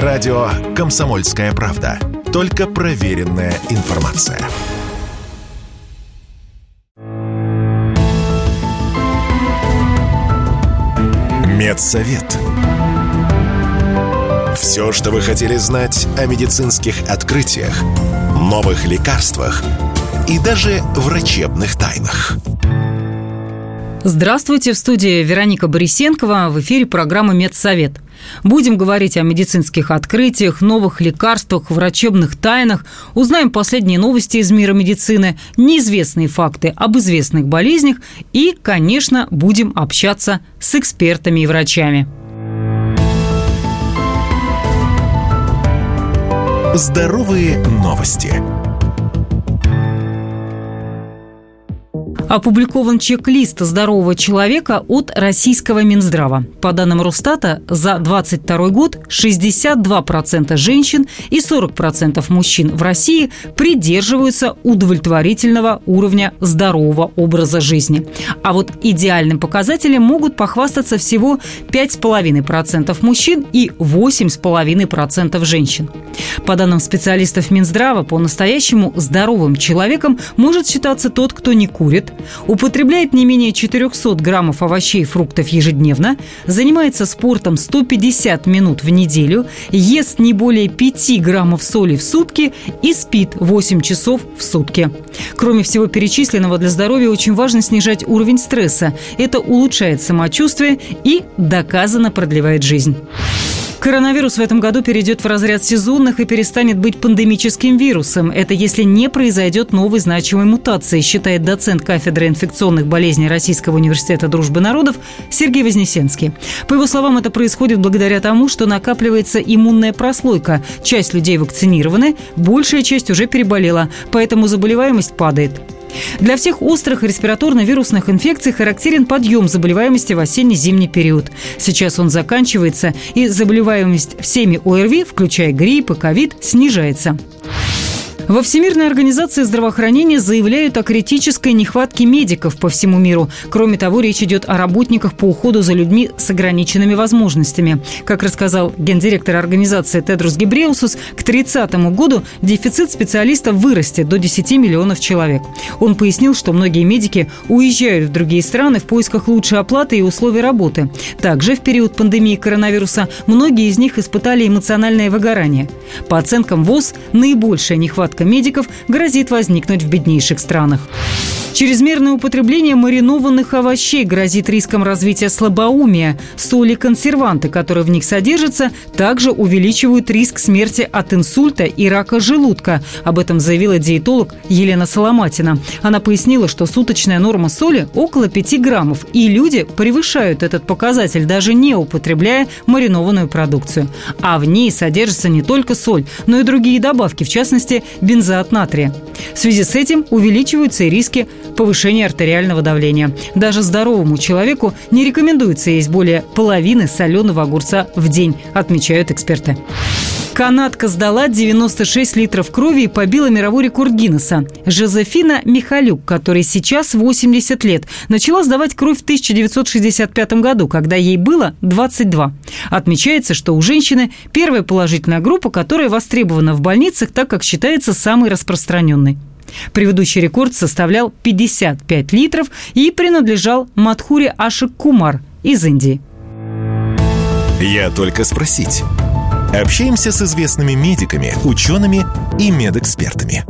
Радио «Комсомольская правда». Только проверенная информация. Медсовет. Все, что вы хотели знать о медицинских открытиях, новых лекарствах и даже врачебных тайнах. Здравствуйте, в студии Вероника Борисенкова, в эфире программа «Медсовет». Будем говорить о медицинских открытиях, новых лекарствах, врачебных тайнах, узнаем последние новости из мира медицины, неизвестные факты об известных болезнях и, конечно, будем общаться с экспертами и врачами. Здоровые новости. Опубликован чек-лист здорового человека от российского Минздрава. По данным Росстата, за 2022 год 62% женщин и 40% мужчин в России придерживаются удовлетворительного уровня здорового образа жизни. А вот идеальным показателем могут похвастаться всего 5,5% мужчин и 8,5% женщин. По данным специалистов Минздрава, по-настоящему здоровым человеком может считаться тот, кто не курит, употребляет не менее 400 граммов овощей и фруктов ежедневно, занимается спортом 150 минут в неделю, ест не более 5 граммов соли в сутки и спит 8 часов в сутки. Кроме всего перечисленного, для здоровья очень важно снижать уровень стресса. Это улучшает самочувствие и доказанно продлевает жизнь. Коронавирус в этом году перейдет в разряд сезонных и перестанет быть пандемическим вирусом. Это если не произойдет новой значимой мутации, считает доцент кафедры инфекционных болезней Российского университета дружбы народов Сергей Вознесенский. По его словам, это происходит благодаря тому, что накапливается иммунная прослойка. Часть людей вакцинированы, большая часть уже переболела, поэтому заболеваемость падает. Для всех острых респираторно-вирусных инфекций характерен подъем заболеваемости в осенне-зимний период. Сейчас он заканчивается, и заболеваемость всеми ОРВИ, включая грипп и ковид, снижается. Во Всемирной организации здравоохранения заявляют о критической нехватке медиков по всему миру. Кроме того, речь идет о работниках по уходу за людьми с ограниченными возможностями. Как рассказал гендиректор организации Тедрус Гебреусус, к 30 году дефицит специалистов вырастет до 10 миллионов человек. Он пояснил, что многие медики уезжают в другие страны в поисках лучшей оплаты и условий работы. Также в период пандемии коронавируса многие из них испытали эмоциональное выгорание. По оценкам ВОЗ, наибольшая нехватка нехватка медиков грозит возникнуть в беднейших странах. Чрезмерное употребление маринованных овощей грозит риском развития слабоумия. Соли консерванты, которые в них содержатся, также увеличивают риск смерти от инсульта и рака желудка. Об этом заявила диетолог Елена Соломатина. Она пояснила, что суточная норма соли около 5 граммов, и люди превышают этот показатель, даже не употребляя маринованную продукцию. А в ней содержится не только соль, но и другие добавки, в частности, бензоат натрия. В связи с этим увеличиваются и риски повышения артериального давления. Даже здоровому человеку не рекомендуется есть более половины соленого огурца в день, отмечают эксперты. Канадка сдала 96 литров крови и побила мировой рекорд Гиннесса. Жозефина Михалюк, которой сейчас 80 лет, начала сдавать кровь в 1965 году, когда ей было 22. Отмечается, что у женщины первая положительная группа, которая востребована в больницах, так как считается самой распространенной. Предыдущий рекорд составлял 55 литров и принадлежал Мадхуре Ашик Кумар из Индии. Я только спросить. Общаемся с известными медиками, учеными и медэкспертами.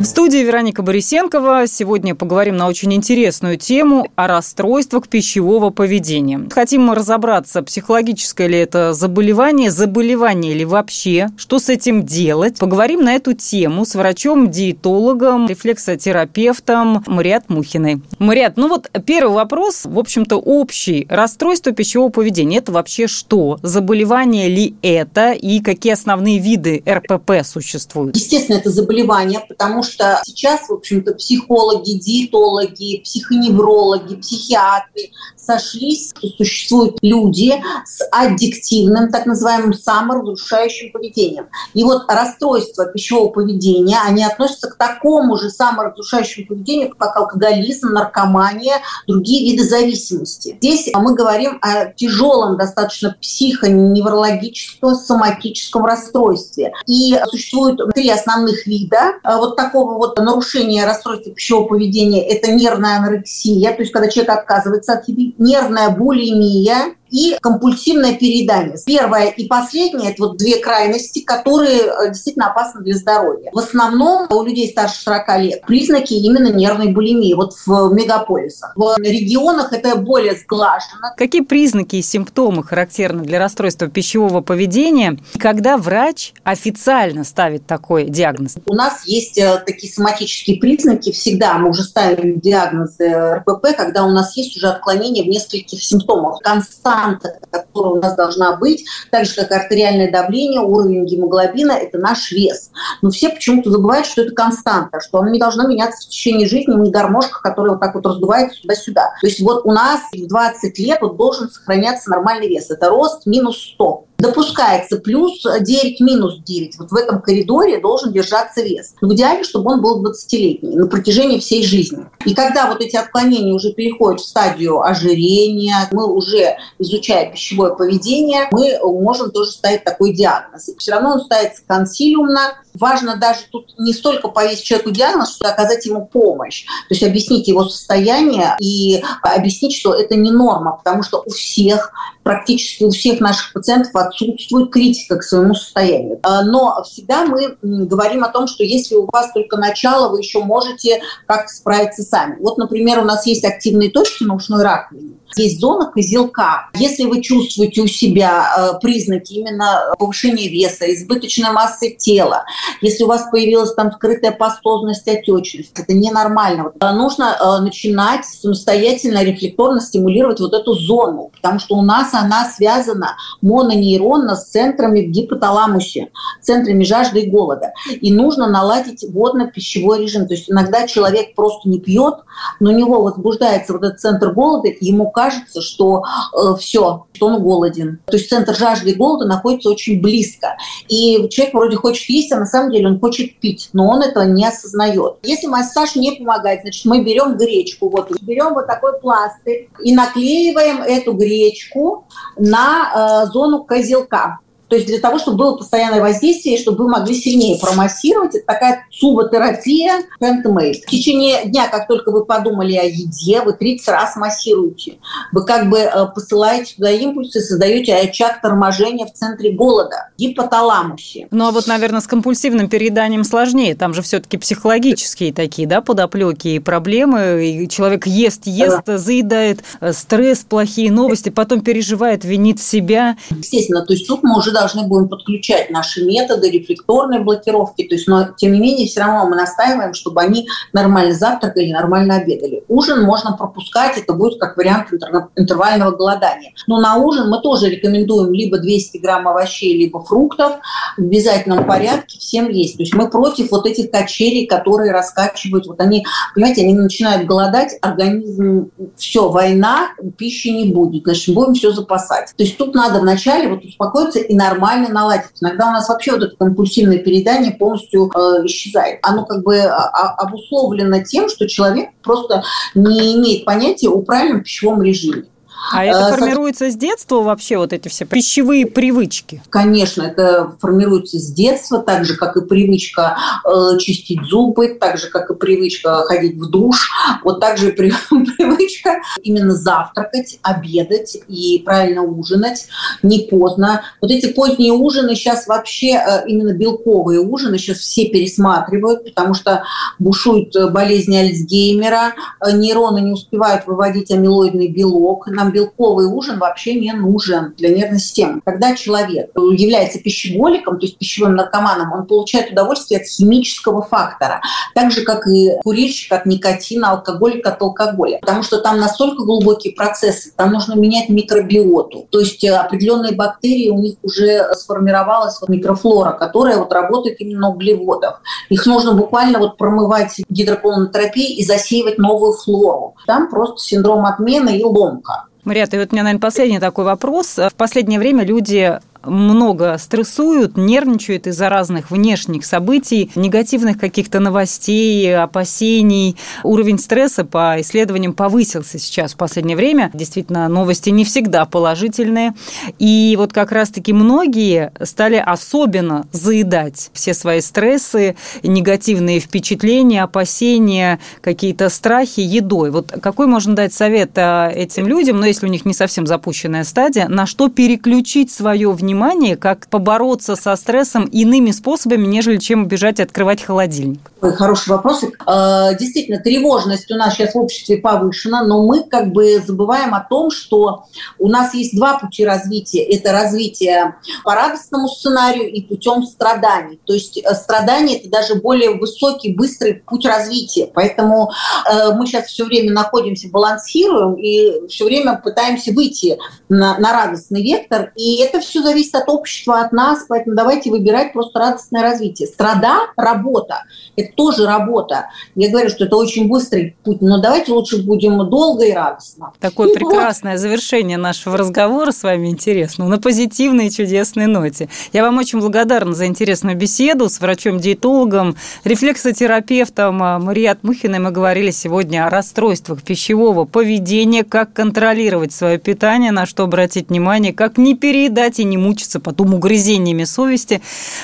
В студии Вероника Борисенкова. Сегодня поговорим на очень интересную тему о расстройствах пищевого поведения. Хотим мы разобраться, психологическое ли это заболевание, заболевание ли вообще, что с этим делать. Поговорим на эту тему с врачом-диетологом, рефлексотерапевтом Мариат Мухиной. Мариат, ну вот первый вопрос, в общем-то, общий. Расстройство пищевого поведения – это вообще что? Заболевание ли это? И какие основные виды РПП существуют? Естественно, это заболевание, потому что сейчас, в общем-то, психологи, диетологи, психоневрологи, психиатры сошлись, что существуют люди с аддиктивным, так называемым саморазрушающим поведением. И вот расстройства пищевого поведения, они относятся к такому же саморазрушающему поведению, как алкоголизм, наркомания, другие виды зависимости. Здесь мы говорим о тяжелом достаточно психоневрологическом, соматическом расстройстве. И существует три основных вида вот такого вот нарушения расстройства пищевого поведения. Это нервная анорексия, то есть когда человек отказывается от еды, нервная булимия, и компульсивное переедание. Первое и последнее – это вот две крайности, которые э, действительно опасны для здоровья. В основном у людей старше 40 лет признаки именно нервной булимии вот в мегаполисах. В регионах это более сглажено. Какие признаки и симптомы характерны для расстройства пищевого поведения, когда врач официально ставит такой диагноз? У нас есть э, такие соматические признаки. Всегда мы уже ставим диагнозы РПП, когда у нас есть уже отклонение в нескольких симптомах. Констант константа, которая у нас должна быть, так же, как артериальное давление, уровень гемоглобина – это наш вес. Но все почему-то забывают, что это константа, что она не должна меняться в течение жизни, не гармошка, которая вот так вот раздувается туда-сюда. То есть вот у нас в 20 лет вот должен сохраняться нормальный вес. Это рост минус 100 допускается плюс 9, минус 9. Вот в этом коридоре должен держаться вес. В идеале, чтобы он был 20-летний на протяжении всей жизни. И когда вот эти отклонения уже переходят в стадию ожирения, мы уже, изучая пищевое поведение, мы можем тоже ставить такой диагноз. И все равно он ставится консилиумно, важно даже тут не столько повесить человеку диагноз, что оказать ему помощь. То есть объяснить его состояние и объяснить, что это не норма, потому что у всех, практически у всех наших пациентов отсутствует критика к своему состоянию. А, но всегда мы говорим о том, что если у вас только начало, вы еще можете как-то справиться сами. Вот, например, у нас есть активные точки на ушной раковине. Есть зона козелка. Если вы чувствуете у себя э, признаки именно повышения веса, избыточной массы тела, если у вас появилась там скрытая пастозность, отечность, это ненормально. Нужно э, начинать самостоятельно, рефлекторно стимулировать вот эту зону, потому что у нас она связана мононейронно с центрами в гипоталамусе, центрами жажды и голода. И нужно наладить водно-пищевой режим. То есть иногда человек просто не пьет, но у него возбуждается вот этот центр голода, ему кажется, что э, все, что он голоден. То есть центр жажды и голода находится очень близко. И человек вроде хочет есть, а на самом деле он хочет пить, но он этого не осознает. Если массаж не помогает, значит, мы берем гречку, вот берем вот такой пластырь и наклеиваем эту гречку на э, зону козелка. То есть для того, чтобы было постоянное воздействие, чтобы вы могли сильнее промассировать, это такая суботерапия handmade. В течение дня, как только вы подумали о еде, вы 30 раз массируете. Вы как бы э, посылаете туда импульсы, создаете очаг торможения в центре голода, гипоталамусе. Ну а вот, наверное, с компульсивным перееданием сложнее. Там же все-таки психологические такие, да, подоплеки и проблемы. И человек ест, ест, да. заедает, э, стресс, плохие новости, потом переживает, винит себя. Естественно, то есть тут мы уже должны будем подключать наши методы рефлекторной блокировки, то есть, но тем не менее все равно мы настаиваем, чтобы они нормально завтракали, нормально обедали. Ужин можно пропускать, это будет как вариант интервального голодания. Но на ужин мы тоже рекомендуем либо 200 грамм овощей, либо фруктов в обязательном порядке всем есть. То есть мы против вот этих качелей, которые раскачивают, вот они, понимаете, они начинают голодать, организм, все, война, пищи не будет, значит, будем все запасать. То есть тут надо вначале вот успокоиться и на нормально наладить. Иногда у нас вообще вот это компульсивное переедание полностью э, исчезает. Оно как бы а, а, обусловлено тем, что человек просто не имеет понятия о правильном пищевом режиме. А это э, формируется с детства вообще, вот эти все пищевые привычки? Конечно, это формируется с детства, так же, как и привычка э, чистить зубы, так же, как и привычка ходить в душ, вот так же привычка именно завтракать, обедать и правильно ужинать, не поздно. Вот эти поздние ужины сейчас вообще, э, именно белковые ужины, сейчас все пересматривают, потому что бушует болезнь Альцгеймера, нейроны не успевают выводить амилоидный белок, нам нам белковый ужин вообще не нужен для нервной системы. Когда человек является пищеголиком, то есть пищевым наркоманом, он получает удовольствие от химического фактора, так же, как и курильщик от никотина, алкоголик от алкоголя. Потому что там настолько глубокие процессы, там нужно менять микробиоту. То есть э, определенные бактерии, у них уже сформировалась вот микрофлора, которая вот работает именно на углеводах. Их нужно буквально вот промывать гидрополонотерапией и засеивать новую флору. Там просто синдром отмены и ломка. Мария, и вот у меня, наверное, последний такой вопрос. В последнее время люди много стрессуют, нервничают из-за разных внешних событий, негативных каких-то новостей, опасений. Уровень стресса по исследованиям повысился сейчас в последнее время. Действительно, новости не всегда положительные. И вот как раз-таки многие стали особенно заедать все свои стрессы, негативные впечатления, опасения, какие-то страхи едой. Вот какой можно дать совет а, этим людям, но ну, если у них не совсем запущенная стадия, на что переключить свое внимание внимание, как побороться со стрессом иными способами, нежели чем бежать открывать холодильник? Хороший вопрос. А, действительно, тревожность у нас сейчас в обществе повышена, но мы как бы забываем о том, что у нас есть два пути развития. Это развитие по радостному сценарию и путем страданий. То есть э, страдание – это даже более высокий, быстрый путь развития. Поэтому э, мы сейчас все время находимся, балансируем и все время пытаемся выйти на, на радостный вектор. И это все зависит зависит от общества, от нас, поэтому давайте выбирать просто радостное развитие. Страда – работа. Это тоже работа. Я говорю, что это очень быстрый путь, но давайте лучше будем долго и радостно. Такое и прекрасное вот. завершение нашего разговора с вами интересно, на позитивной и чудесной ноте. Я вам очень благодарна за интересную беседу с врачом-диетологом, рефлексотерапевтом а, Марией Атмухиной. Мы говорили сегодня о расстройствах пищевого поведения, как контролировать свое питание, на что обратить внимание, как не переедать и не мучиться потом угрызениями совести,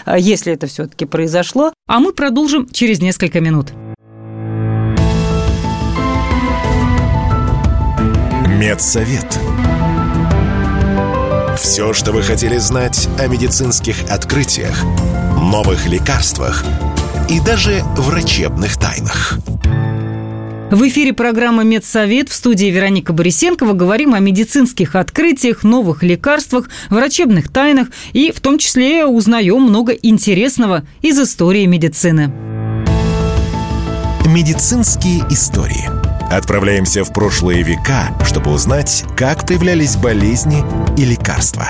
э, если это все-таки произошло. А мы продолжим через несколько минут. Медсовет. Все, что вы хотели знать о медицинских открытиях, новых лекарствах и даже врачебных тайнах. В эфире программы «Медсовет» в студии Вероника Борисенкова говорим о медицинских открытиях, новых лекарствах, врачебных тайнах и в том числе узнаем много интересного из истории медицины. Медицинские истории. Отправляемся в прошлые века, чтобы узнать, как появлялись болезни и лекарства.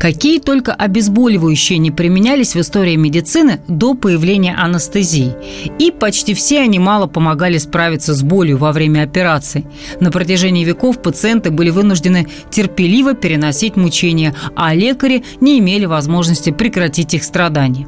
Какие только обезболивающие не применялись в истории медицины до появления анестезии. И почти все они мало помогали справиться с болью во время операций. На протяжении веков пациенты были вынуждены терпеливо переносить мучения, а лекари не имели возможности прекратить их страдания.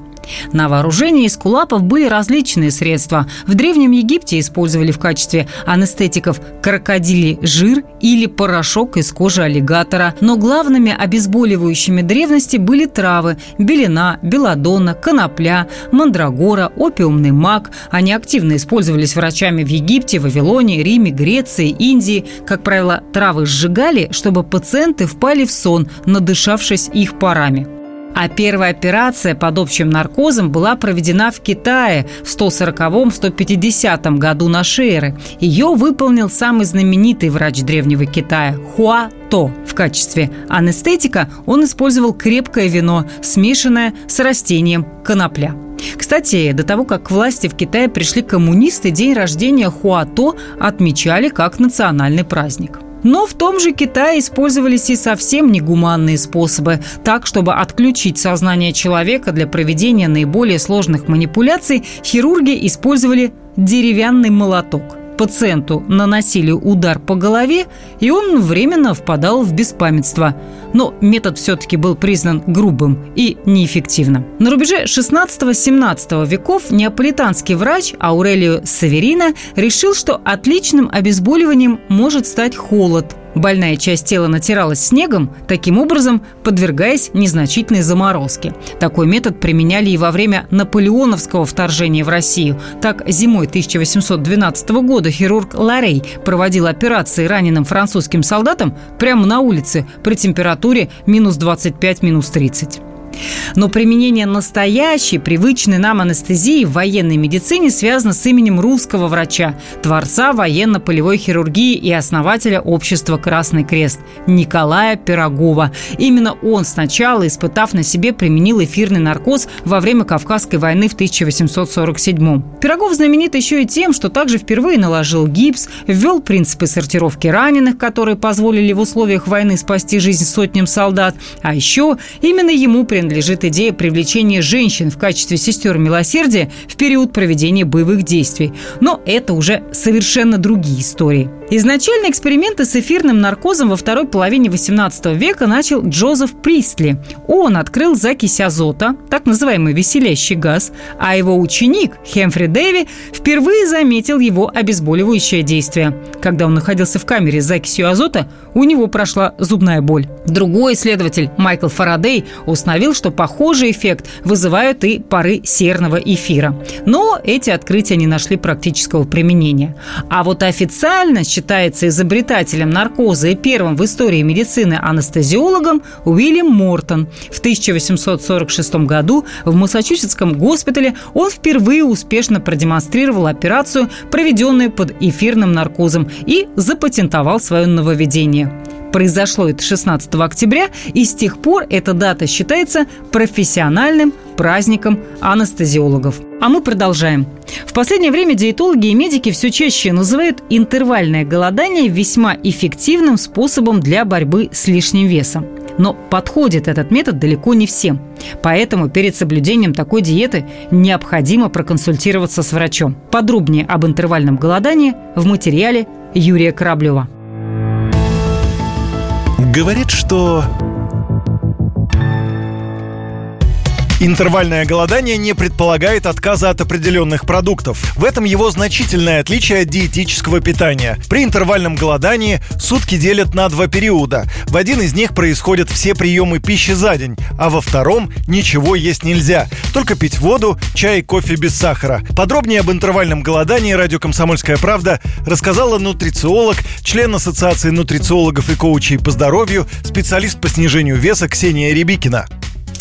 На вооружении эскулапов были различные средства. В Древнем Египте использовали в качестве анестетиков крокодилий жир или порошок из кожи аллигатора. Но главными обезболивающими древности были травы – белина, белладонна, конопля, мандрагора, опиумный мак. Они активно использовались врачами в Египте, Вавилоне, Риме, Греции, Индии. Как правило, травы сжигали, чтобы пациенты впали в сон, надышавшись их парами. А первая операция под общим наркозом была проведена в Китае в 140-150 году нашей эры. Ее выполнил самый знаменитый врач древнего Китая Хуа То. В качестве анестетика он использовал крепкое вино, смешанное с растением конопля. Кстати, до того, как к власти в Китае пришли коммунисты, день рождения Хуато отмечали как национальный праздник. Но в том же Китае использовались и совсем негуманные способы, так, чтобы отключить сознание человека для проведения наиболее сложных манипуляций, хирурги использовали деревянный молоток – пациенту наносили удар по голове, и он временно впадал в беспамятство. Но метод все-таки был признан грубым и неэффективным. На рубеже 16-17 веков неаполитанский врач Аурелио Саверина решил, что отличным обезболиванием может стать холод – Больная часть тела натиралась снегом, таким образом подвергаясь незначительной заморозке. Такой метод применяли и во время наполеоновского вторжения в Россию. Так, зимой 1812 года хирург Ларей проводил операции раненым французским солдатам прямо на улице при температуре минус 25-30. Но применение настоящей, привычной нам анестезии в военной медицине связано с именем русского врача, творца военно-полевой хирургии и основателя общества «Красный крест» Николая Пирогова. Именно он сначала, испытав на себе, применил эфирный наркоз во время Кавказской войны в 1847 Пирогов знаменит еще и тем, что также впервые наложил гипс, ввел принципы сортировки раненых, которые позволили в условиях войны спасти жизнь сотням солдат. А еще именно ему принадлежит идея привлечения женщин в качестве сестер милосердия в период проведения боевых действий. Но это уже совершенно другие истории. Изначально эксперименты с эфирным наркозом во второй половине XVIII века начал Джозеф Пристли. Он открыл закись азота, так называемый веселящий газ, а его ученик Хемфри Дэви впервые заметил его обезболивающее действие. Когда он находился в камере с закисью азота, у него прошла зубная боль. Другой исследователь, Майкл Фарадей, установил, что похожий эффект вызывают и пары серного эфира. Но эти открытия не нашли практического применения. А вот официально считается изобретателем наркоза и первым в истории медицины анестезиологом Уильям Мортон. В 1846 году в Массачусетском госпитале он впервые успешно продемонстрировал операцию, проведенную под эфирным наркозом, и запатентовал свое нововведение. Произошло это 16 октября, и с тех пор эта дата считается профессиональным праздником анестезиологов. А мы продолжаем. В последнее время диетологи и медики все чаще называют интервальное голодание весьма эффективным способом для борьбы с лишним весом. Но подходит этот метод далеко не всем. Поэтому перед соблюдением такой диеты необходимо проконсультироваться с врачом. Подробнее об интервальном голодании в материале Юрия Кораблева. Говорит, что Интервальное голодание не предполагает отказа от определенных продуктов. В этом его значительное отличие от диетического питания. При интервальном голодании сутки делят на два периода. В один из них происходят все приемы пищи за день, а во втором ничего есть нельзя. Только пить воду, чай, кофе без сахара. Подробнее об интервальном голодании радио «Комсомольская правда» рассказала нутрициолог, член Ассоциации нутрициологов и коучей по здоровью, специалист по снижению веса Ксения Рябикина.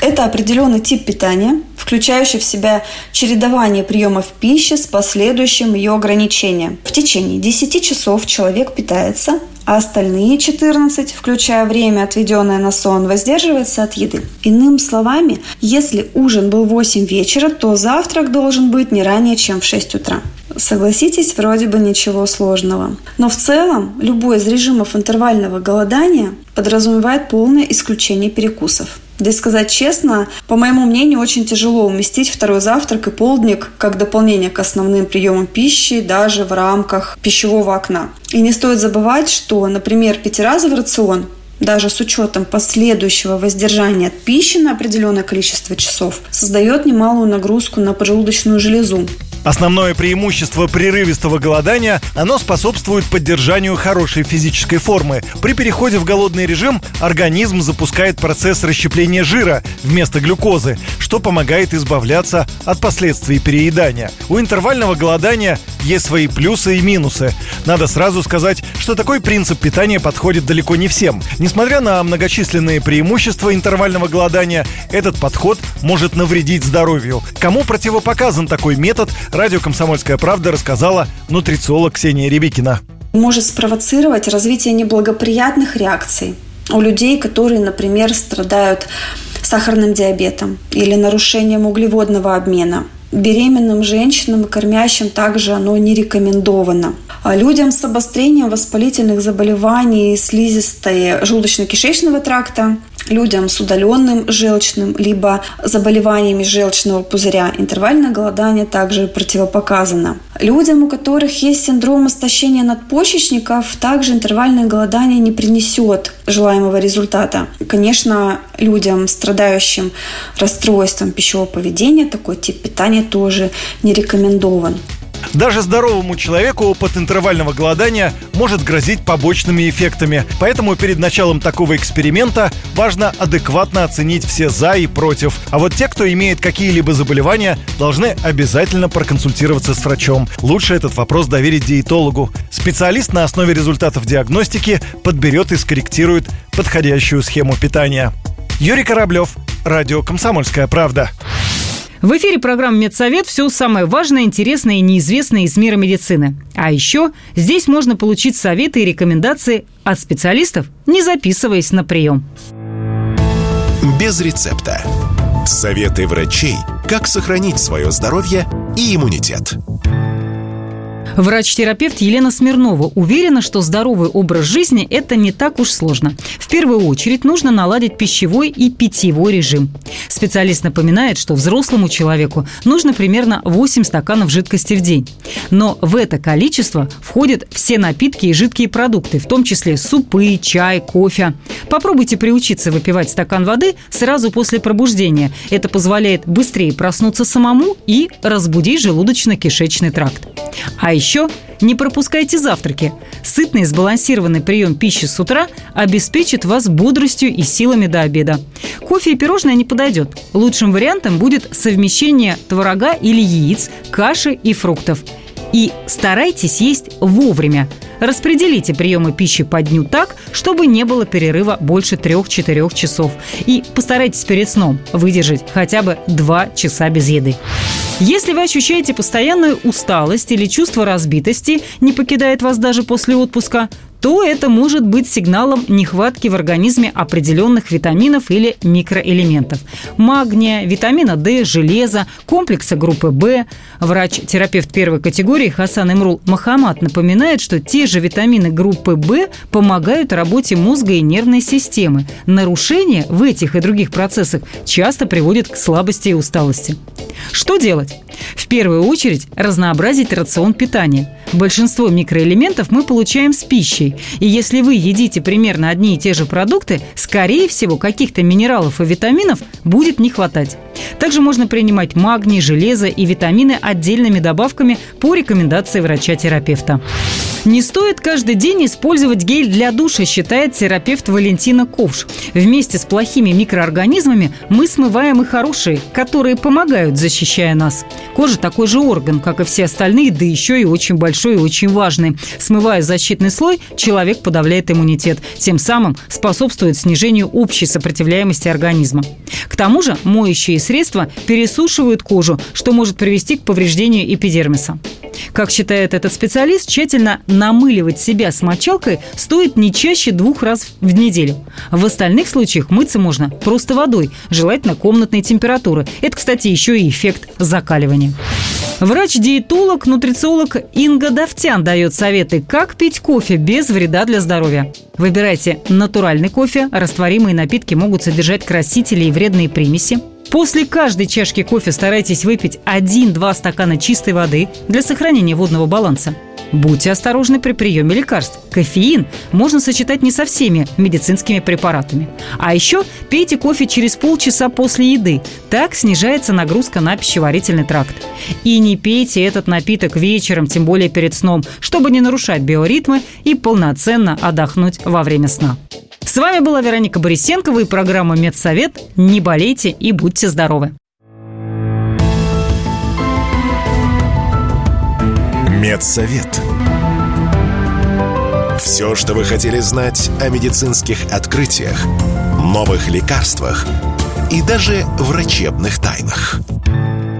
Это определенный тип питания, включающий в себя чередование приемов пищи с последующим ее ограничением. В течение 10 часов человек питается, а остальные 14, включая время, отведенное на сон, воздерживается от еды. Иными словами, если ужин был в 8 вечера, то завтрак должен быть не ранее, чем в 6 утра. Согласитесь, вроде бы ничего сложного. Но в целом любой из режимов интервального голодания подразумевает полное исключение перекусов. И сказать честно, по моему мнению, очень тяжело уместить второй завтрак и полдник как дополнение к основным приемам пищи даже в рамках пищевого окна. И не стоит забывать, что, например, пятиразовый рацион даже с учетом последующего воздержания от пищи на определенное количество часов, создает немалую нагрузку на поджелудочную железу. Основное преимущество прерывистого голодания – оно способствует поддержанию хорошей физической формы. При переходе в голодный режим организм запускает процесс расщепления жира вместо глюкозы, что помогает избавляться от последствий переедания. У интервального голодания есть свои плюсы и минусы. Надо сразу сказать, что такой принцип питания подходит далеко не всем. Несмотря на многочисленные преимущества интервального голодания, этот подход может навредить здоровью. Кому противопоказан такой метод, радио «Комсомольская правда» рассказала нутрициолог Ксения Рябикина. Может спровоцировать развитие неблагоприятных реакций у людей, которые, например, страдают сахарным диабетом или нарушением углеводного обмена – Беременным женщинам и кормящим также оно не рекомендовано. А людям с обострением воспалительных заболеваний слизистой желудочно-кишечного тракта людям с удаленным желчным либо заболеваниями желчного пузыря интервальное голодание также противопоказано. Людям, у которых есть синдром истощения надпочечников, также интервальное голодание не принесет желаемого результата. Конечно, людям, страдающим расстройством пищевого поведения, такой тип питания тоже не рекомендован. Даже здоровому человеку опыт интервального голодания может грозить побочными эффектами. Поэтому перед началом такого эксперимента важно адекватно оценить все «за» и «против». А вот те, кто имеет какие-либо заболевания, должны обязательно проконсультироваться с врачом. Лучше этот вопрос доверить диетологу. Специалист на основе результатов диагностики подберет и скорректирует подходящую схему питания. Юрий Кораблев, радио «Комсомольская правда». В эфире программа «Медсовет» все самое важное, интересное и неизвестное из мира медицины. А еще здесь можно получить советы и рекомендации от специалистов, не записываясь на прием. Без рецепта. Советы врачей, как сохранить свое здоровье и иммунитет. Врач-терапевт Елена Смирнова уверена, что здоровый образ жизни – это не так уж сложно. В первую очередь нужно наладить пищевой и питьевой режим. Специалист напоминает, что взрослому человеку нужно примерно 8 стаканов жидкости в день. Но в это количество входят все напитки и жидкие продукты, в том числе супы, чай, кофе. Попробуйте приучиться выпивать стакан воды сразу после пробуждения. Это позволяет быстрее проснуться самому и разбудить желудочно-кишечный тракт. А еще не пропускайте завтраки. Сытный сбалансированный прием пищи с утра обеспечит вас бодростью и силами до обеда. Кофе и пирожное не подойдет. Лучшим вариантом будет совмещение творога или яиц, каши и фруктов. И старайтесь есть вовремя. Распределите приемы пищи по дню так, чтобы не было перерыва больше 3-4 часов. И постарайтесь перед сном выдержать хотя бы 2 часа без еды. Если вы ощущаете постоянную усталость или чувство разбитости не покидает вас даже после отпуска, то это может быть сигналом нехватки в организме определенных витаминов или микроэлементов. Магния, витамина D, железа, комплекса группы В. Врач-терапевт первой категории Хасан Имрул Махамад напоминает, что те же витамины группы В помогают работе мозга и нервной системы. Нарушения в этих и других процессах часто приводят к слабости и усталости. Что делать? В первую очередь разнообразить рацион питания. Большинство микроэлементов мы получаем с пищей. И если вы едите примерно одни и те же продукты, скорее всего, каких-то минералов и витаминов будет не хватать. Также можно принимать магний, железо и витамины отдельными добавками по рекомендации врача-терапевта. Не стоит каждый день использовать гель для душа, считает терапевт Валентина Ковш. Вместе с плохими микроорганизмами мы смываем и хорошие, которые помогают, защищая нас. Кожа такой же орган, как и все остальные, да еще и очень большой и очень важный. Смывая защитный слой, человек подавляет иммунитет, тем самым способствует снижению общей сопротивляемости организма. К тому же моющие средства пересушивают кожу, что может привести к повреждению эпидермиса. Как считает этот специалист, тщательно намыливать себя с мочалкой стоит не чаще двух раз в неделю. В остальных случаях мыться можно просто водой, желательно комнатной температуры. Это, кстати, еще и эффект закаливания. Врач-диетолог, нутрициолог Инга Давтян дает советы, как пить кофе без вреда для здоровья. Выбирайте натуральный кофе, растворимые напитки могут содержать красители и вредные примеси. После каждой чашки кофе старайтесь выпить 1-2 стакана чистой воды для сохранения водного баланса. Будьте осторожны при приеме лекарств. Кофеин можно сочетать не со всеми медицинскими препаратами. А еще пейте кофе через полчаса после еды. Так снижается нагрузка на пищеварительный тракт. И не пейте этот напиток вечером, тем более перед сном, чтобы не нарушать биоритмы и полноценно отдохнуть во время сна. С вами была Вероника Борисенкова и программа «Медсовет». Не болейте и будьте здоровы! Медсовет. Все, что вы хотели знать о медицинских открытиях, новых лекарствах и даже врачебных тайнах –